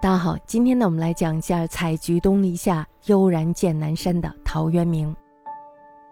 大家好，今天呢，我们来讲一下“采菊东篱下，悠然见南山”的陶渊明。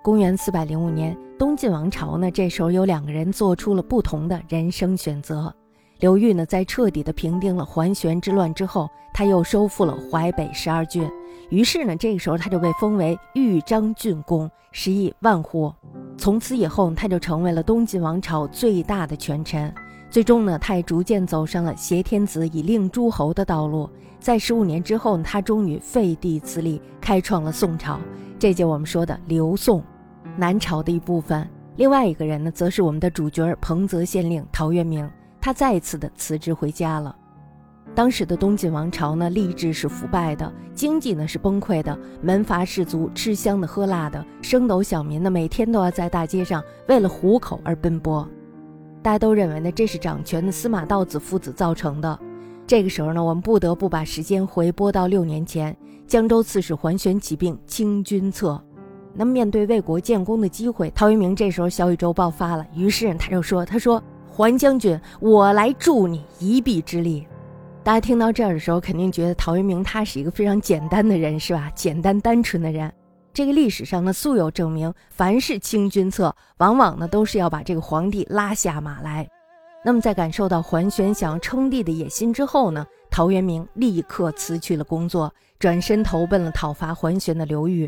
公元四百零五年，东晋王朝呢，这时候有两个人做出了不同的人生选择。刘裕呢，在彻底的平定了桓玄之乱之后，他又收复了淮北十二郡，于是呢，这个时候他就被封为豫章郡公，食邑万户。从此以后，他就成为了东晋王朝最大的权臣。最终呢，他也逐渐走上了挟天子以令诸侯的道路。在十五年之后，他终于废帝自立，开创了宋朝，这就我们说的刘宋，南朝的一部分。另外一个人呢，则是我们的主角彭泽县令陶渊明，他再次的辞职回家了。当时的东晋王朝呢，吏治是腐败的，经济呢是崩溃的，门阀士族吃香的喝辣的，升斗小民呢每天都要在大街上为了糊口而奔波。大家都认为呢，这是掌权的司马道子父子造成的。这个时候呢，我们不得不把时间回拨到六年前，江州刺史桓玄起兵清君侧。那么面对为国建功的机会，陶渊明这时候小宇宙爆发了，于是他就说：“他说桓将军，我来助你一臂之力。”大家听到这儿的时候，肯定觉得陶渊明他是一个非常简单的人，是吧？简单单纯的人。这个历史上呢，素有证明，凡是清君侧，往往呢都是要把这个皇帝拉下马来。那么在感受到桓玄想要称帝的野心之后呢，陶渊明立刻辞去了工作，转身投奔了讨伐桓玄的刘裕。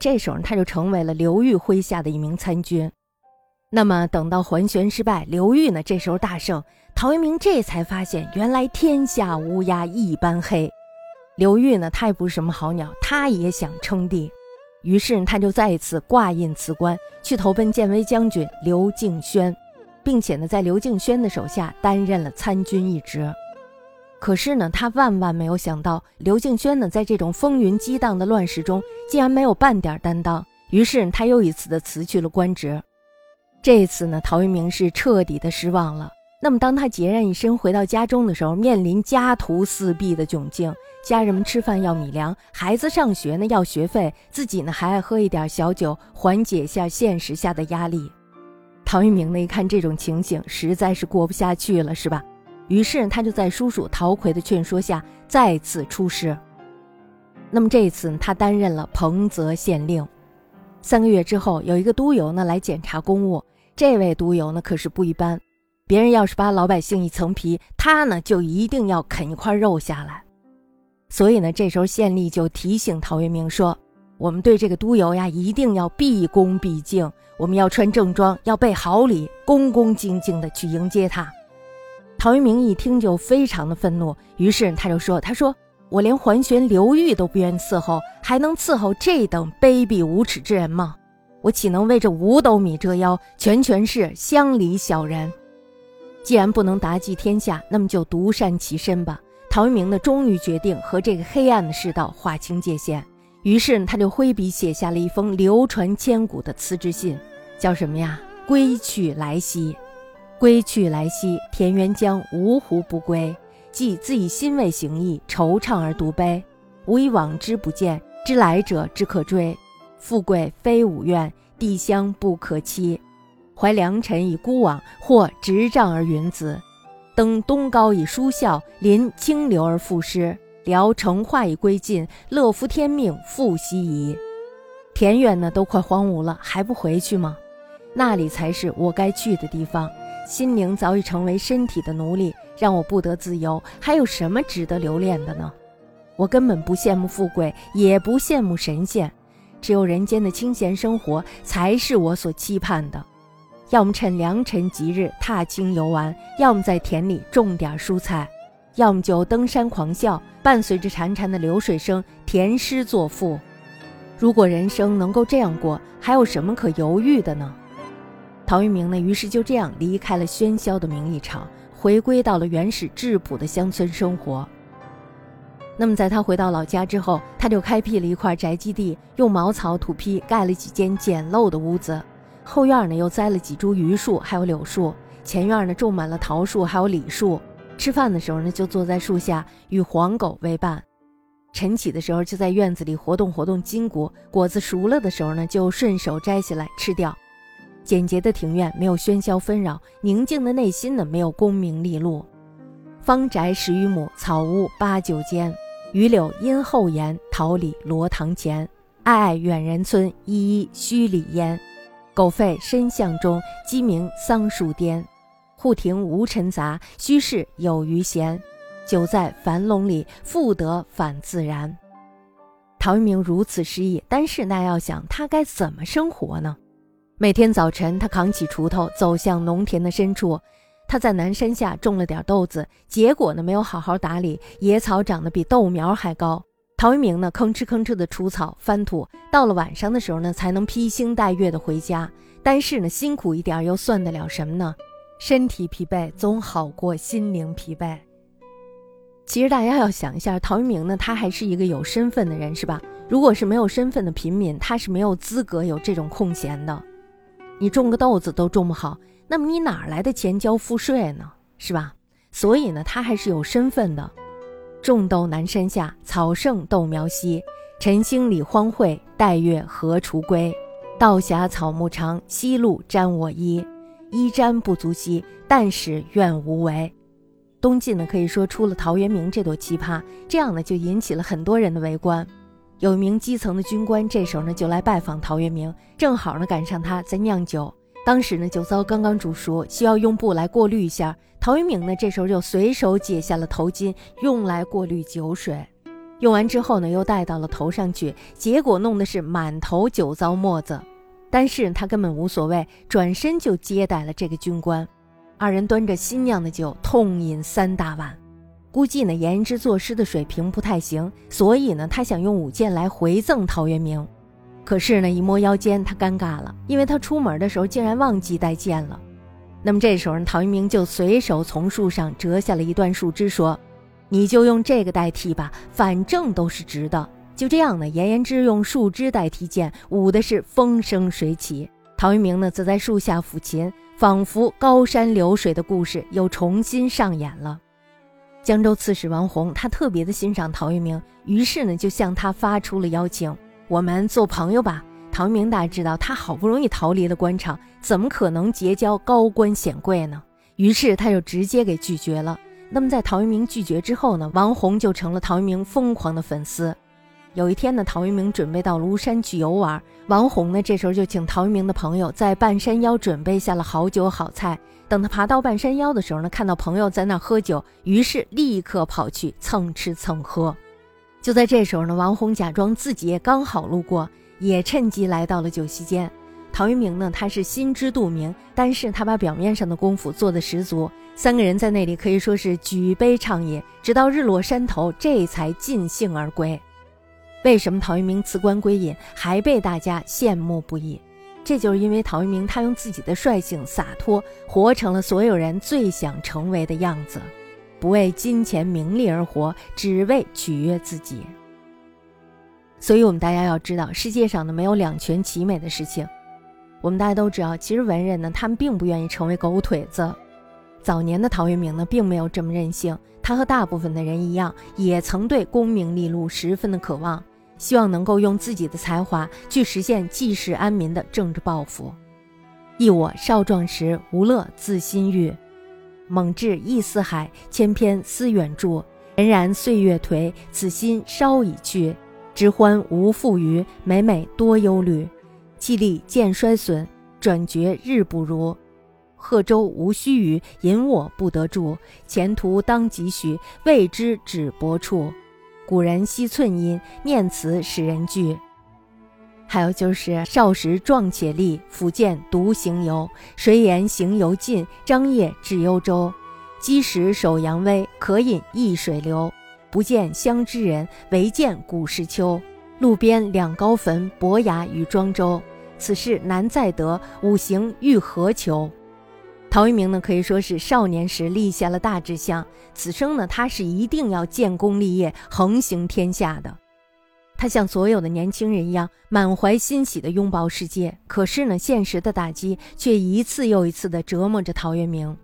这时候他就成为了刘裕麾下的一名参军。那么等到桓玄失败，刘裕呢这时候大胜，陶渊明这才发现，原来天下乌鸦一般黑。刘裕呢，他也不是什么好鸟，他也想称帝。于是他就再一次挂印辞官，去投奔建威将军刘敬轩，并且呢，在刘敬轩的手下担任了参军一职。可是呢，他万万没有想到，刘敬轩呢，在这种风云激荡的乱世中，竟然没有半点担当。于是他又一次的辞去了官职。这次呢，陶渊明是彻底的失望了。那么，当他孑然一身回到家中的时候，面临家徒四壁的窘境，家人们吃饭要米粮，孩子上学呢要学费，自己呢还爱喝一点小酒，缓解一下现实下的压力。陶渊明呢一看这种情形，实在是过不下去了，是吧？于是他就在叔叔陶奎的劝说下，再次出师。那么这一次他担任了彭泽县令。三个月之后，有一个督邮呢来检查公务，这位督邮呢可是不一般。别人要是扒老百姓一层皮，他呢就一定要啃一块肉下来。所以呢，这时候县吏就提醒陶渊明说：“我们对这个督邮呀，一定要毕恭毕敬，我们要穿正装，要备好礼，恭恭敬敬的去迎接他。”陶渊明一听就非常的愤怒，于是他就说：“他说我连桓玄、刘裕都不愿伺候，还能伺候这等卑鄙无耻之人吗？我岂能为这五斗米折腰？全全是乡里小人。”既然不能达济天下，那么就独善其身吧。陶渊明呢，终于决定和这个黑暗的世道划清界限。于是他就挥笔写下了一封流传千古的辞职信，叫什么呀？归去来兮，归去来兮，田园将，芜湖不归。既自以心为形意，惆怅而独悲。吾以往之不见，知来者之可追。富贵非吾愿，帝乡不可期。怀良辰以孤往，或执杖而云子；登东皋以舒啸，临清流而赋诗。聊城化以归尽，乐夫天命复奚疑？田园呢，都快荒芜了，还不回去吗？那里才是我该去的地方。心灵早已成为身体的奴隶，让我不得自由。还有什么值得留恋的呢？我根本不羡慕富贵，也不羡慕神仙，只有人间的清闲生活，才是我所期盼的。要么趁良辰吉日踏青游玩，要么在田里种点蔬菜，要么就登山狂笑，伴随着潺潺的流水声填诗作赋。如果人生能够这样过，还有什么可犹豫的呢？陶渊明呢，于是就这样离开了喧嚣的名利场，回归到了原始质朴的乡村生活。那么，在他回到老家之后，他就开辟了一块宅基地，用茅草土坯盖了几间简陋的屋子。后院呢又栽了几株榆树，还有柳树；前院呢种满了桃树，还有李树。吃饭的时候呢，就坐在树下与黄狗为伴；晨起的时候就在院子里活动活动筋骨。果子熟了的时候呢，就顺手摘下来吃掉。简洁的庭院没有喧嚣纷扰，宁静的内心呢没有功名利禄。方宅十余亩，草屋八九间。榆柳荫后檐，桃李罗堂前。暧暧远人村，依依墟里烟。狗吠深巷中，鸡鸣桑树颠。户庭无尘杂，虚室有余闲。久在樊笼里，复得返自然。陶渊明如此诗意，但是那要想，他该怎么生活呢？每天早晨，他扛起锄头，走向农田的深处。他在南山下种了点豆子，结果呢没有好好打理，野草长得比豆苗还高。陶渊明呢吭哧吭哧的除草翻土，到了晚上的时候呢才能披星戴月的回家。但是呢辛苦一点又算得了什么呢？身体疲惫总好过心灵疲惫。其实大家要想一下，陶渊明呢他还是一个有身份的人，是吧？如果是没有身份的平民，他是没有资格有这种空闲的。你种个豆子都种不好。那么你哪来的钱交赋税呢？是吧？所以呢，他还是有身份的。种豆南山下，草盛豆苗稀。晨兴理荒秽，待月荷锄归。道狭草木长，夕露沾我衣。衣沾不足惜，但使愿无为。东晋呢，可以说出了陶渊明这朵奇葩，这样呢，就引起了很多人的围观。有一名基层的军官，这时候呢，就来拜访陶渊明，正好呢，赶上他在酿酒。当时呢，酒糟刚刚煮熟，需要用布来过滤一下。陶渊明呢，这时候就随手解下了头巾，用来过滤酒水。用完之后呢，又戴到了头上去，结果弄的是满头酒糟沫子。但是他根本无所谓，转身就接待了这个军官。二人端着新酿的酒，痛饮三大碗。估计呢，颜之作诗的水平不太行，所以呢，他想用舞剑来回赠陶渊明。可是呢，一摸腰间，他尴尬了，因为他出门的时候竟然忘记带剑了。那么这时候呢，陶渊明就随手从树上折下了一段树枝，说：“你就用这个代替吧，反正都是直的。”就这样呢，颜延之用树枝代替剑，舞的是风生水起。陶渊明呢，则在树下抚琴，仿佛高山流水的故事又重新上演了。江州刺史王弘，他特别的欣赏陶渊明，于是呢，就向他发出了邀请。我们做朋友吧。陶渊明大知道，他好不容易逃离了官场，怎么可能结交高官显贵呢？于是他就直接给拒绝了。那么在陶渊明拒绝之后呢，王弘就成了陶渊明疯狂的粉丝。有一天呢，陶渊明准备到庐山去游玩，王弘呢这时候就请陶渊明的朋友在半山腰准备下了好酒好菜。等他爬到半山腰的时候呢，看到朋友在那喝酒，于是立刻跑去蹭吃蹭喝。就在这时候呢，王弘假装自己也刚好路过，也趁机来到了酒席间。陶渊明呢，他是心知肚明，但是他把表面上的功夫做得十足。三个人在那里可以说是举杯畅饮，直到日落山头，这才尽兴而归。为什么陶渊明辞官归隐还被大家羡慕不已？这就是因为陶渊明他用自己的率性洒脱，活成了所有人最想成为的样子。不为金钱名利而活，只为取悦自己。所以，我们大家要知道，世界上呢没有两全其美的事情。我们大家都知道，其实文人呢，他们并不愿意成为狗腿子。早年的陶渊明呢，并没有这么任性。他和大部分的人一样，也曾对功名利禄十分的渴望，希望能够用自己的才华去实现济世安民的政治抱负。忆我少壮时，无乐自心欲。猛志意四海，千篇思远著。荏苒岁月颓，此心稍已去。知欢无复余，每每多忧虑。气力渐衰损，转觉日不如。贺州无须臾，引我不得住。前途当几许，未知止泊处。古人惜寸阴，念此使人惧。还有就是少时壮且力，甫见独行游。谁言行犹近？张掖至幽州。积石守阳威，可饮一水流。不见乡之人，唯见古时秋。路边两高坟，伯牙与庄周。此事难再得，五行欲何求？陶渊明呢，可以说是少年时立下了大志向，此生呢，他是一定要建功立业，横行天下的。他像所有的年轻人一样，满怀欣喜地拥抱世界。可是呢，现实的打击却一次又一次地折磨着陶渊明。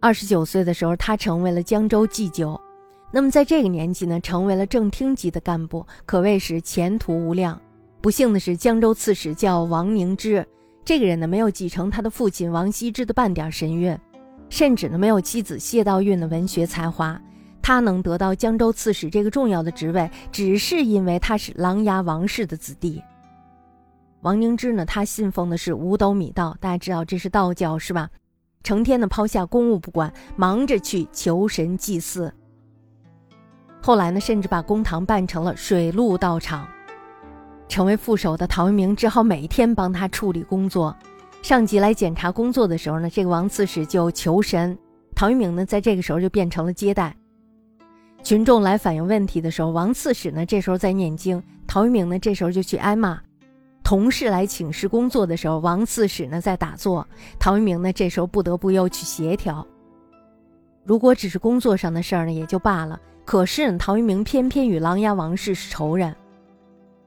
二十九岁的时候，他成为了江州祭酒。那么在这个年纪呢，成为了正厅级的干部，可谓是前途无量。不幸的是，江州刺史叫王凝之，这个人呢，没有继承他的父亲王羲之的半点神韵。甚至呢没有妻子谢道韫的文学才华。他能得到江州刺史这个重要的职位，只是因为他是琅琊王氏的子弟。王凝之呢，他信奉的是五斗米道，大家知道这是道教是吧？成天的抛下公务不管，忙着去求神祭祀。后来呢，甚至把公堂办成了水陆道场。成为副手的陶渊明只好每天帮他处理工作。上级来检查工作的时候呢，这个王刺史就求神，陶渊明呢在这个时候就变成了接待。群众来反映问题的时候，王刺史呢这时候在念经，陶渊明呢这时候就去挨骂。同事来请示工作的时候，王刺史呢在打坐，陶渊明呢这时候不得不又去协调。如果只是工作上的事儿呢也就罢了，可是陶渊明偏偏与琅琊王氏是仇人。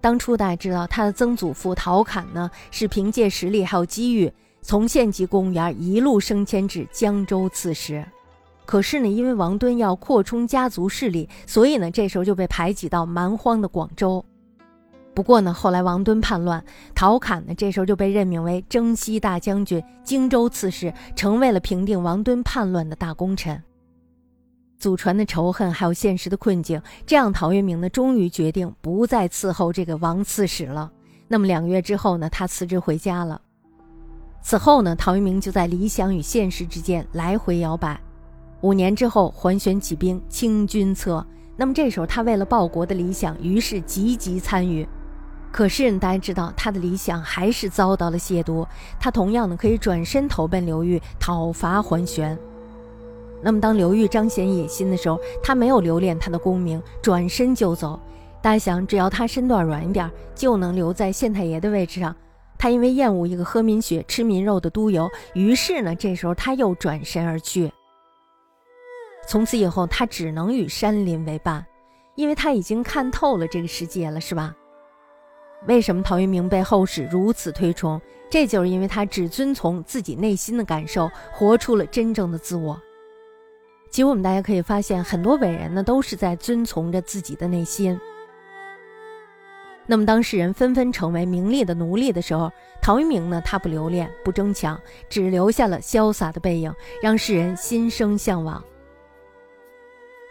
当初大家知道，他的曾祖父陶侃呢是凭借实力还有机遇，从县级公务员一路升迁至江州刺史。可是呢，因为王敦要扩充家族势力，所以呢这时候就被排挤到蛮荒的广州。不过呢，后来王敦叛乱，陶侃呢这时候就被任命为征西大将军、荆州刺史，成为了平定王敦叛乱的大功臣。祖传的仇恨还有现实的困境，这样陶渊明呢终于决定不再伺候这个王刺史了。那么两个月之后呢，他辞职回家了。此后呢，陶渊明就在理想与现实之间来回摇摆。五年之后，桓玄起兵，清君侧。那么这时候他为了报国的理想，于是积极参与。可是大家知道，他的理想还是遭到了亵渎。他同样呢，可以转身投奔刘裕，讨伐桓玄。那么当刘裕彰显野心的时候，他没有留恋他的功名，转身就走。大家想，只要他身段软一点，就能留在县太爷的位置上。他因为厌恶一个喝民血、吃民肉的督邮，于是呢，这时候他又转身而去。从此以后，他只能与山林为伴，因为他已经看透了这个世界了，是吧？为什么陶渊明被后世如此推崇？这就是因为他只遵从自己内心的感受，活出了真正的自我。其实我们大家可以发现，很多伟人呢都是在遵从着自己的内心。那么当世人纷纷成为名利的奴隶的时候，陶渊明呢他不留恋，不争抢，只留下了潇洒的背影，让世人心生向往。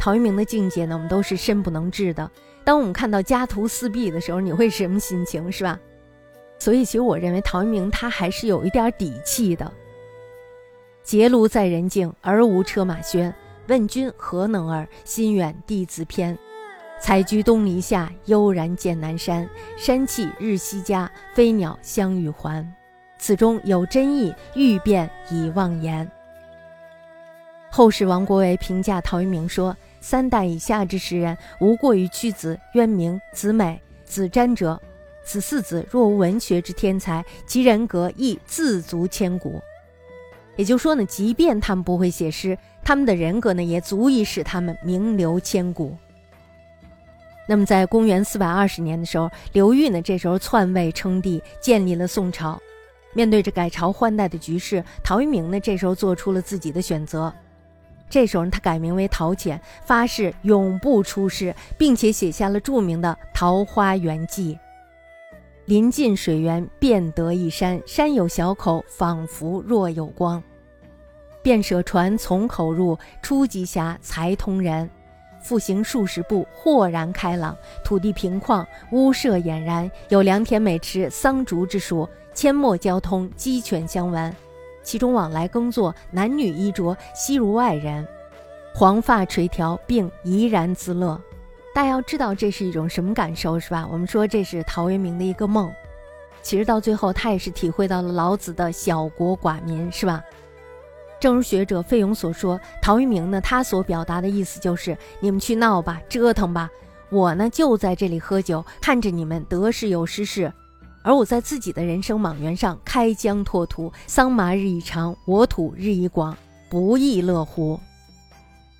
陶渊明的境界呢，我们都是深不能至的。当我们看到家徒四壁的时候，你会什么心情，是吧？所以，其实我认为陶渊明他还是有一点底气的。结庐在人境，而无车马喧。问君何能尔？心远地自偏。采菊东篱下，悠然见南山。山气日夕佳，飞鸟相与还。此中有真意，欲辨已忘言。后世王国维评价陶渊明说。三代以下之诗人，无过于屈子、渊明、子美、子瞻者。此四子若无文学之天才，其人格亦自足千古。也就是说呢，即便他们不会写诗，他们的人格呢，也足以使他们名留千古。那么，在公元四百二十年的时候，刘裕呢，这时候篡位称帝，建立了宋朝。面对着改朝换代的局势，陶渊明呢，这时候做出了自己的选择。这时候，他改名为陶潜，发誓永不出世，并且写下了著名的《桃花源记》：“临近水源，便得一山，山有小口，仿佛若有光。便舍船从口入，出极峡，才通人。复行数十步，豁然开朗，土地平旷，屋舍俨然，有良田美池，桑竹之属，阡陌交通，鸡犬相闻。”其中往来耕作，男女衣着悉如外人，黄发垂髫，并怡然自乐。大家要知道这是一种什么感受，是吧？我们说这是陶渊明的一个梦，其实到最后他也是体会到了老子的小国寡民，是吧？正如学者费勇所说，陶渊明呢，他所表达的意思就是：你们去闹吧，折腾吧，我呢就在这里喝酒，看着你们得势有失势。而我在自己的人生莽原上开疆拓土，桑麻日益长，我土日益广，不亦乐乎？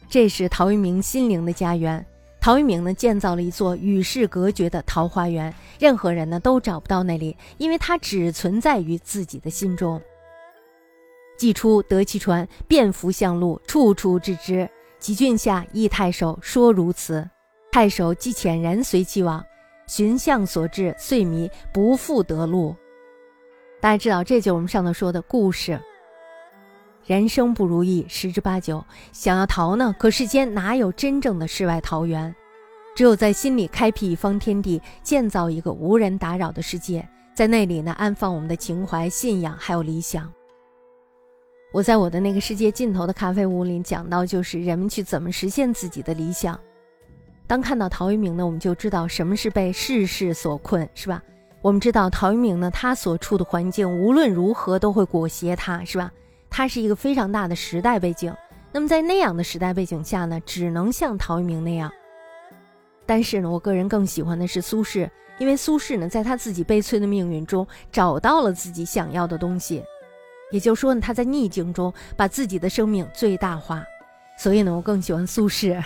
这是陶渊明心灵的家园。陶渊明呢，建造了一座与世隔绝的桃花源，任何人呢都找不到那里，因为它只存在于自己的心中。既出得其传，便服向路，处处置之。及郡下，诣太守，说如此。太守既遣人随其往。寻向所至，遂迷，不复得路。大家知道，这就是我们上头说的故事。人生不如意十之八九，想要逃呢，可世间哪有真正的世外桃源？只有在心里开辟一方天地，建造一个无人打扰的世界，在那里呢安放我们的情怀、信仰还有理想。我在我的那个世界尽头的咖啡屋里讲到，就是人们去怎么实现自己的理想。当看到陶渊明呢，我们就知道什么是被世事所困，是吧？我们知道陶渊明呢，他所处的环境无论如何都会裹挟他，是吧？他是一个非常大的时代背景。那么在那样的时代背景下呢，只能像陶渊明那样。但是呢，我个人更喜欢的是苏轼，因为苏轼呢，在他自己悲催的命运中找到了自己想要的东西。也就是说呢，他在逆境中把自己的生命最大化，所以呢，我更喜欢苏轼。